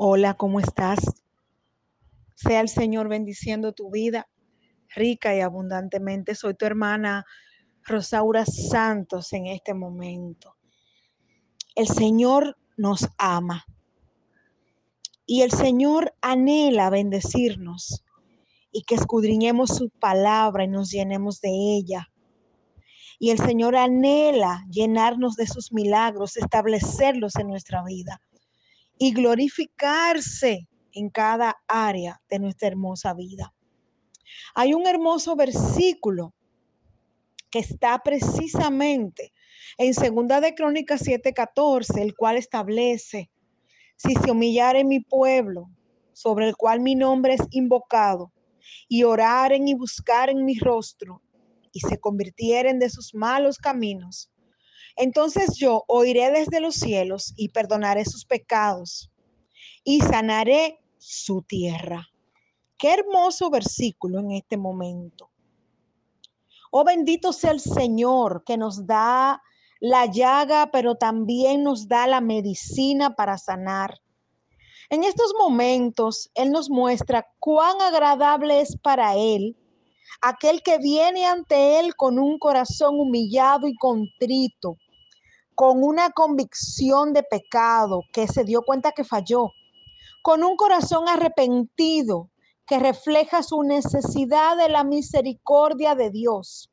Hola, ¿cómo estás? Sea el Señor bendiciendo tu vida rica y abundantemente. Soy tu hermana Rosaura Santos en este momento. El Señor nos ama y el Señor anhela bendecirnos y que escudriñemos su palabra y nos llenemos de ella. Y el Señor anhela llenarnos de sus milagros, establecerlos en nuestra vida y glorificarse en cada área de nuestra hermosa vida. Hay un hermoso versículo que está precisamente en Segunda de Crónicas 7:14, el cual establece, si se humillare mi pueblo, sobre el cual mi nombre es invocado, y oraren y buscaren mi rostro, y se convirtieren de sus malos caminos, entonces yo oiré desde los cielos y perdonaré sus pecados y sanaré su tierra. Qué hermoso versículo en este momento. Oh bendito sea el Señor que nos da la llaga, pero también nos da la medicina para sanar. En estos momentos, Él nos muestra cuán agradable es para Él aquel que viene ante Él con un corazón humillado y contrito con una convicción de pecado, que se dio cuenta que falló, con un corazón arrepentido que refleja su necesidad de la misericordia de Dios.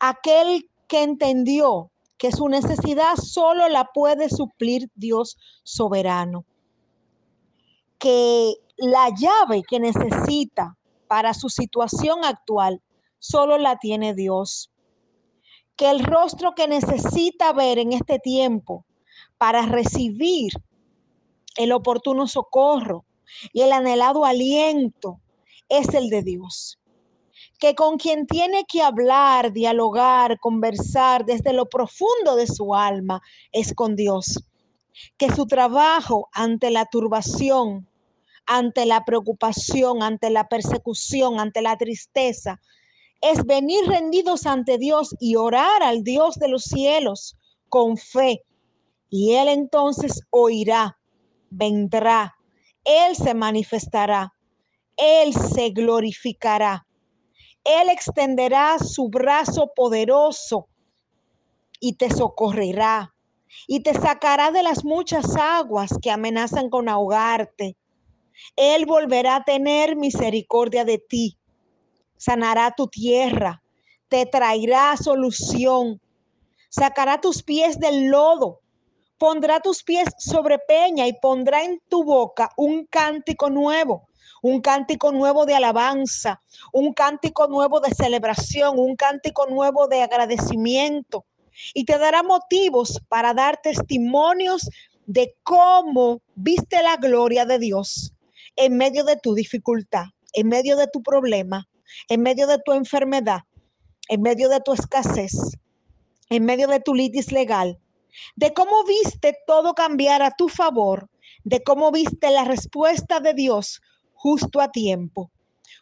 Aquel que entendió que su necesidad solo la puede suplir Dios soberano. Que la llave que necesita para su situación actual solo la tiene Dios que el rostro que necesita ver en este tiempo para recibir el oportuno socorro y el anhelado aliento es el de Dios. Que con quien tiene que hablar, dialogar, conversar desde lo profundo de su alma es con Dios. Que su trabajo ante la turbación, ante la preocupación, ante la persecución, ante la tristeza, es venir rendidos ante Dios y orar al Dios de los cielos con fe. Y Él entonces oirá, vendrá, Él se manifestará, Él se glorificará, Él extenderá su brazo poderoso y te socorrerá y te sacará de las muchas aguas que amenazan con ahogarte. Él volverá a tener misericordia de ti sanará tu tierra, te traerá solución, sacará tus pies del lodo, pondrá tus pies sobre peña y pondrá en tu boca un cántico nuevo, un cántico nuevo de alabanza, un cántico nuevo de celebración, un cántico nuevo de agradecimiento. Y te dará motivos para dar testimonios de cómo viste la gloria de Dios en medio de tu dificultad, en medio de tu problema, en medio de tu enfermedad, en medio de tu escasez, en medio de tu litis legal, de cómo viste todo cambiar a tu favor, de cómo viste la respuesta de Dios justo a tiempo,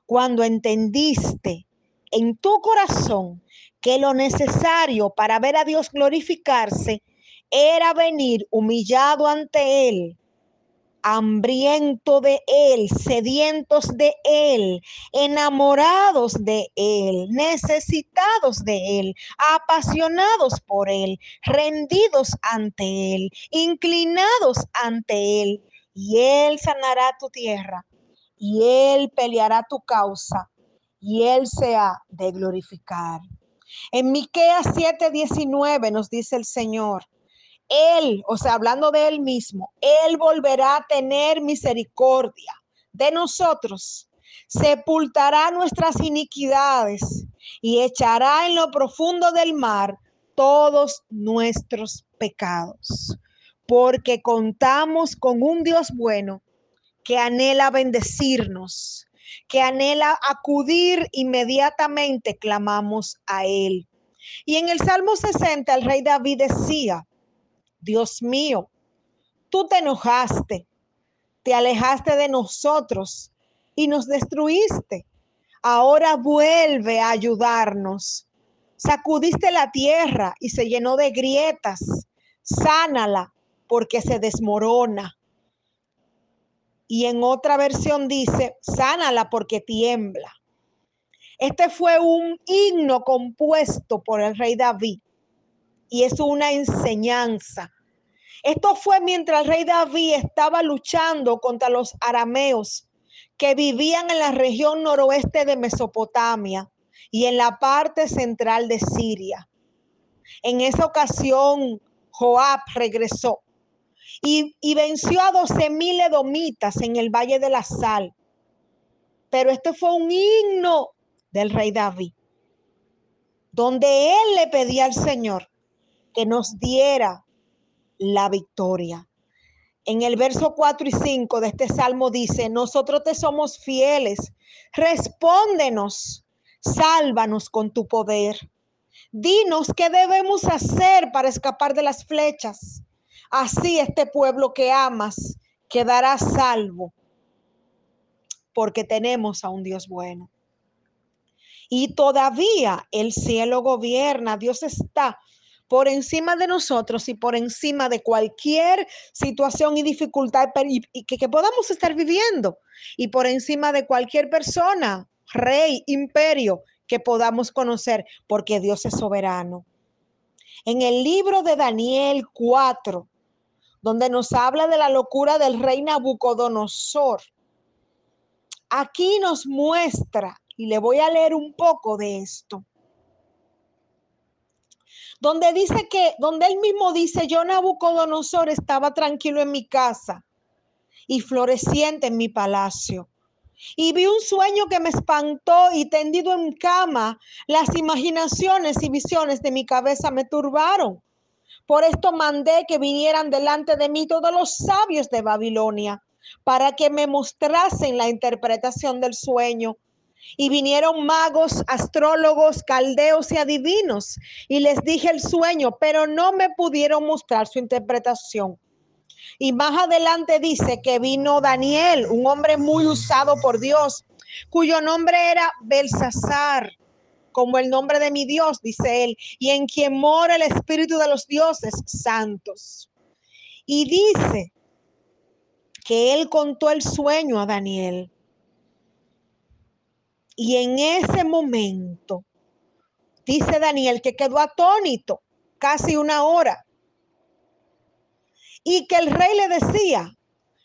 cuando entendiste en tu corazón que lo necesario para ver a Dios glorificarse era venir humillado ante Él hambriento de Él, sedientos de Él, enamorados de Él, necesitados de Él, apasionados por Él, rendidos ante Él, inclinados ante Él. Y Él sanará tu tierra, y Él peleará tu causa, y Él se ha de glorificar. En Miqueas 7:19 nos dice el Señor, él, o sea, hablando de Él mismo, Él volverá a tener misericordia de nosotros, sepultará nuestras iniquidades y echará en lo profundo del mar todos nuestros pecados, porque contamos con un Dios bueno que anhela bendecirnos, que anhela acudir inmediatamente, clamamos a Él. Y en el Salmo 60 el rey David decía, Dios mío, tú te enojaste, te alejaste de nosotros y nos destruiste. Ahora vuelve a ayudarnos. Sacudiste la tierra y se llenó de grietas. Sánala porque se desmorona. y en otra versión dice, sánala porque tiembla. Este fue un himno compuesto por el rey David y es una enseñanza. Esto fue mientras el rey David estaba luchando contra los arameos que vivían en la región noroeste de Mesopotamia y en la parte central de Siria. En esa ocasión, Joab regresó y, venció a doce mil edomitas en el Valle de la Sal. Pero este fue un himno del rey David, donde él le pedía al Señor que nos diera la victoria. En el verso 4 y 5 de este salmo dice, nosotros te somos fieles, respóndenos, sálvanos con tu poder. Dinos qué debemos hacer para escapar de las flechas. Así este pueblo que amas quedará salvo, porque tenemos a un Dios bueno. Y todavía el cielo gobierna, Dios está por encima de nosotros y por encima de cualquier situación y dificultad que, podamos estar viviendo y por encima de cualquier persona, rey, imperio que podamos conocer, porque Dios es soberano. En el libro de Daniel 4, donde nos habla de la locura del rey Nabucodonosor, aquí nos muestra, y le voy a leer un poco de esto donde dice que, donde él mismo dice, yo Nabucodonosor estaba tranquilo en mi casa y floreciente en mi palacio. Y vi un sueño que me espantó y tendido en cama, las imaginaciones y visiones de mi cabeza me turbaron. Por esto mandé que vinieran delante de mí todos los sabios de Babilonia para que me mostrasen la interpretación del sueño y vinieron magos, astrólogos, caldeos y adivinos, y les dije el sueño, pero no me pudieron mostrar su interpretación. Y más adelante dice que vino Daniel, un hombre muy usado por Dios, cuyo nombre era Belsasar, como el nombre de mi Dios, dice él, y en quien mora el Espíritu de los dioses santos. Y dice que él contó el sueño a Daniel. Y en ese momento, dice Daniel que quedó atónito casi una hora. Y que el rey le decía,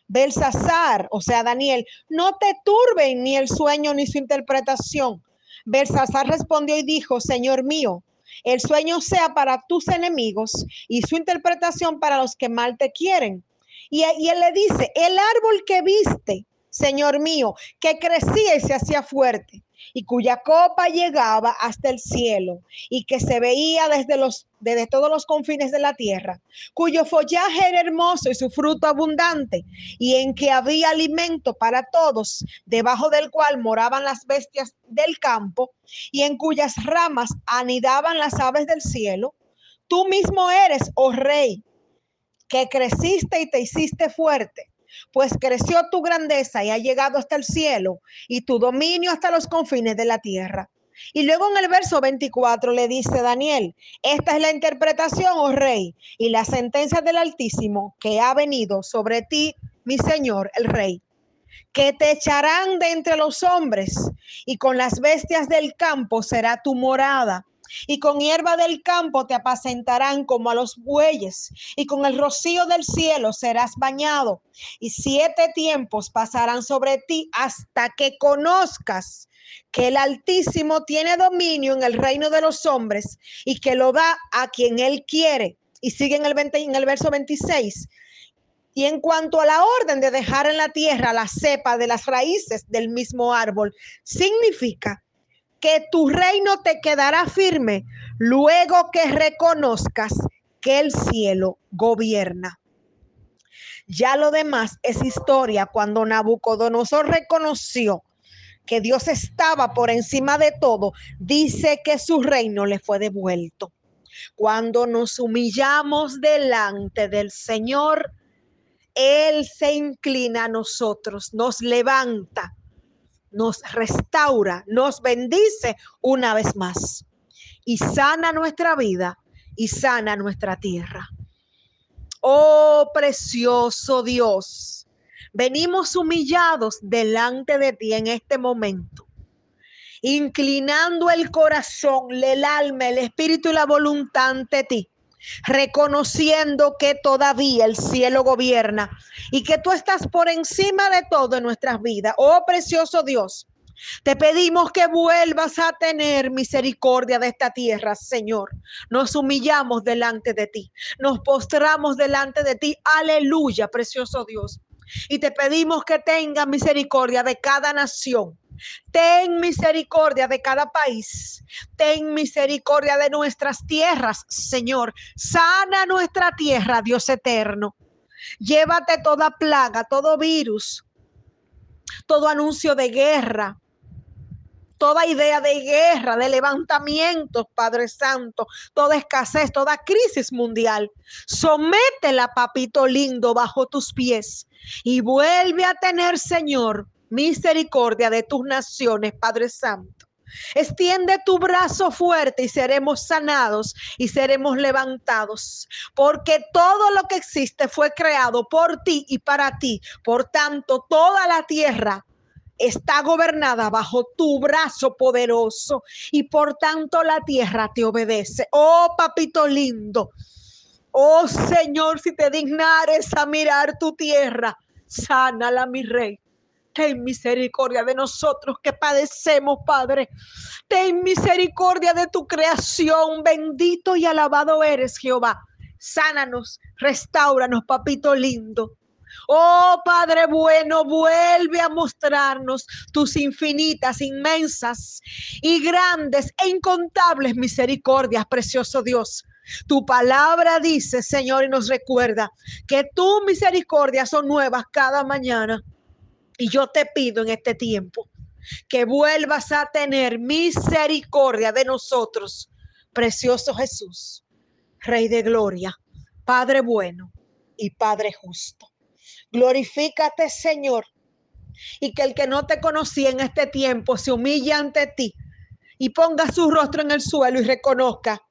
Belsasar, o sea, Daniel, no te turbe ni el sueño ni su interpretación. Belsasar respondió y dijo, Señor mío, el sueño sea para tus enemigos y su interpretación para los que mal te quieren. Y, y él le dice, el árbol que viste Señor mío, que crecía y se hacía fuerte, y cuya copa llegaba hasta el cielo, y que se veía desde, los, desde todos los confines de la tierra, cuyo follaje era hermoso y su fruto abundante, y en que había alimento para todos, debajo del cual moraban las bestias del campo, y en cuyas ramas anidaban las aves del cielo. Tú mismo eres, oh rey, que creciste y te hiciste fuerte pues creció tu grandeza y ha llegado hasta el cielo y tu dominio hasta los confines de la tierra. Y luego en el verso 24 le dice Daniel, esta es la interpretación, oh rey, y la sentencia del Altísimo que ha venido sobre ti, mi Señor, el rey, que te echarán de entre los hombres y con las bestias del campo será tu morada y con hierba del campo te apacentarán como a los bueyes, y con el rocío del cielo serás bañado, y siete tiempos pasarán sobre ti hasta que conozcas que el Altísimo tiene dominio en el reino de los hombres y que lo da a quien él quiere. Y sigue en el, en el verso 26. Y en cuanto a la orden de dejar en la tierra la cepa de las raíces del mismo árbol, significa que tu reino te quedará firme luego que reconozcas que el cielo gobierna. Ya lo demás es historia cuando Nabucodonosor reconoció que Dios estaba por encima de todo, dice que su reino le fue devuelto. Cuando nos humillamos delante del Señor, Él se inclina a nosotros, nos levanta nos restaura, nos bendice una vez más y sana nuestra vida y sana nuestra tierra. Oh precioso Dios, venimos humillados delante de ti en este momento, inclinando el corazón, el alma, el espíritu y la voluntad ante ti reconociendo que todavía el cielo gobierna y que tú estás por encima de todo en nuestras vidas. Oh precioso Dios, te pedimos que vuelvas a tener misericordia de esta tierra, Señor. Nos humillamos delante de ti, nos postramos delante de ti. Aleluya, precioso Dios. Y te pedimos que tenga misericordia de cada nación. Ten misericordia de cada país. Ten misericordia de nuestras tierras, Señor. Sana nuestra tierra, Dios eterno. Llévate toda plaga, todo virus, todo anuncio de guerra, toda idea de guerra, de levantamientos, Padre Santo, toda escasez, toda crisis mundial. Sométela, papito lindo, bajo tus pies y vuelve a tener, Señor, misericordia de tus naciones, Padre Santo. Extiende tu brazo fuerte y seremos sanados y seremos levantados, porque todo lo que existe fue creado por ti y para ti. Por tanto, toda la tierra está gobernada bajo tu brazo poderoso y por tanto la tierra te obedece. Oh, papito lindo. Oh Señor, si te dignares a mirar tu tierra, sánala, mi rey. Ten misericordia de nosotros que padecemos, Padre. Ten misericordia de tu creación. Bendito y alabado eres, Jehová. Sánanos, restauranos, papito lindo. Oh Padre bueno, vuelve a mostrarnos tus infinitas, inmensas y grandes e incontables misericordias, precioso Dios. Tu palabra dice, Señor, y nos recuerda que tus misericordias son nuevas cada mañana. Y yo te pido en este tiempo que vuelvas a tener misericordia de nosotros, precioso Jesús, Rey de Gloria, Padre bueno y Padre justo. Glorifícate, Señor, y que el que no te conocía en este tiempo se humille ante ti y ponga su rostro en el suelo y reconozca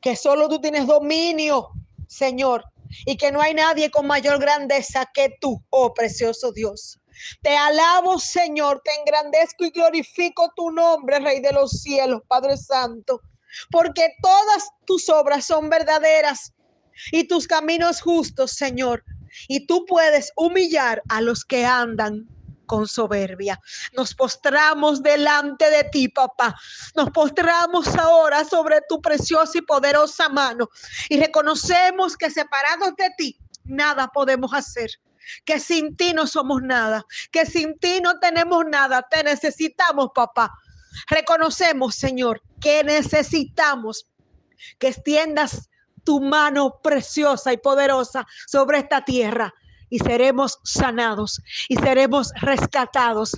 que solo tú tienes dominio, Señor, y que no hay nadie con mayor grandeza que tú, oh precioso Dios. Te alabo, Señor, te engrandezco y glorifico tu nombre, Rey de los cielos, Padre Santo, porque todas tus obras son verdaderas y tus caminos justos, Señor y tú puedes humillar a los que andan con soberbia. Nos postramos delante de ti, papá. Nos postramos ahora sobre tu preciosa y poderosa mano y reconocemos que separados de ti, nada podemos hacer. Que sin ti no somos nada, que sin ti no tenemos nada. Te necesitamos, papá. Reconocemos, Señor, que necesitamos que extiendas tu mano preciosa y poderosa sobre esta tierra y seremos sanados y seremos rescatados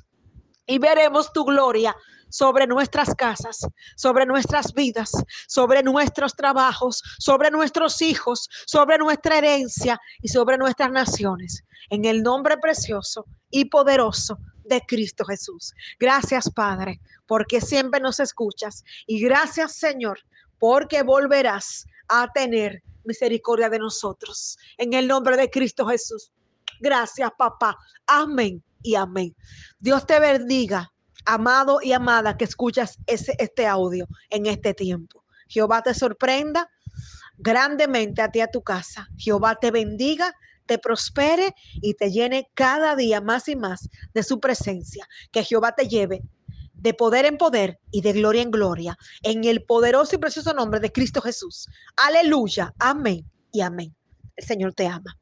y veremos tu gloria sobre nuestras casas, sobre nuestras vidas, sobre nuestros trabajos, sobre nuestros hijos, sobre nuestra herencia y sobre nuestras naciones. En el nombre precioso y poderoso de Cristo Jesús. Gracias, Padre, porque siempre nos escuchas. Y gracias, Señor, porque volverás a tener misericordia de nosotros. En el nombre de Cristo Jesús. Gracias, papá. Amén y amén. Dios te bendiga, amado y amada que escuchas ese, este audio en este tiempo. Jehová te sorprenda grandemente a ti a tu casa. Jehová te bendiga, te prospere y te llene cada día más y más de su presencia. Que Jehová te lleve de poder en poder y de gloria en gloria, en el poderoso y precioso nombre de Cristo Jesús. Aleluya, amén y amén. El Señor te ama.